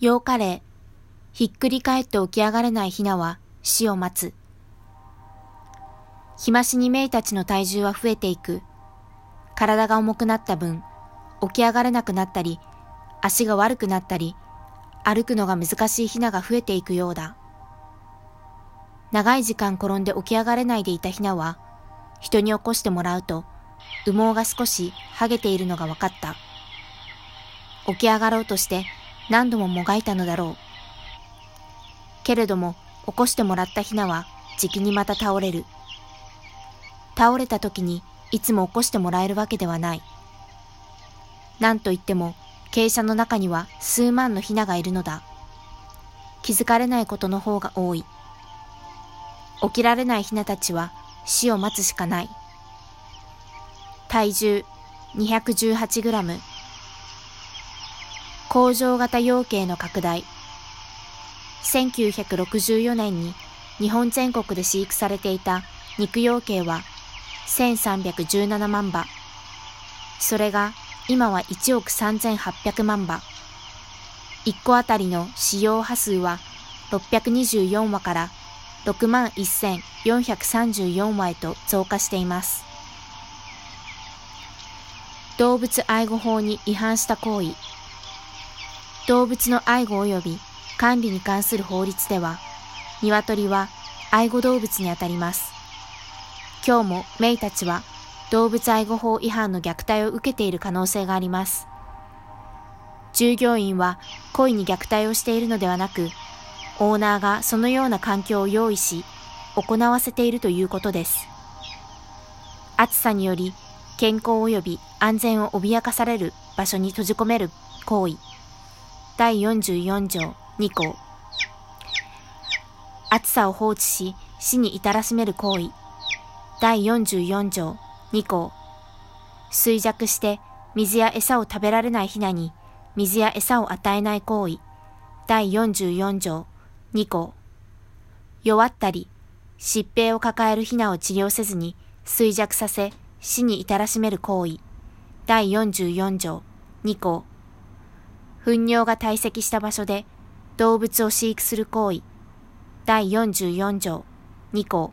8日例、ひっくり返って起き上がれないヒナは死を待つ。日増しにメイたちの体重は増えていく。体が重くなった分、起き上がれなくなったり、足が悪くなったり、歩くのが難しいヒナが増えていくようだ。長い時間転んで起き上がれないでいたヒナは、人に起こしてもらうと、羽毛が少し剥げているのが分かった。起き上がろうとして何度ももがいたのだろう。けれども、起こしてもらったヒナは、じきにまた倒れる。倒れた時に、いつも起こしてもらえるわけではない。なんといっても、傾斜の中には数万のヒナがいるのだ。気づかれないことの方が多い。起きられないヒナたちは死を待つしかない。体重218グラム。工場型養鶏の拡大。1964年に日本全国で飼育されていた肉養鶏は1317万羽。それが今は1億3800万羽。1個あたりの使用羽数は624羽から6万1434羽へと増加しています。動物愛護法に違反した行為。動物の愛護及び管理に関する法律では、鶏は愛護動物にあたります。今日もメイたちは動物愛護法違反の虐待を受けている可能性があります。従業員は故意に虐待をしているのではなく、オーナーがそのような環境を用意し、行わせているということです。暑さにより健康及び安全を脅かされる場所に閉じ込める行為。第44条2項。暑さを放置し死に至らしめる行為。第44条2項。衰弱して水や餌を食べられないヒナに水や餌を与えない行為。第44条2項。弱ったり疾病を抱えるヒナを治療せずに衰弱させ死に至らしめる行為。第44条2項。糞尿が堆積した場所で動物を飼育する行為。第44条2項。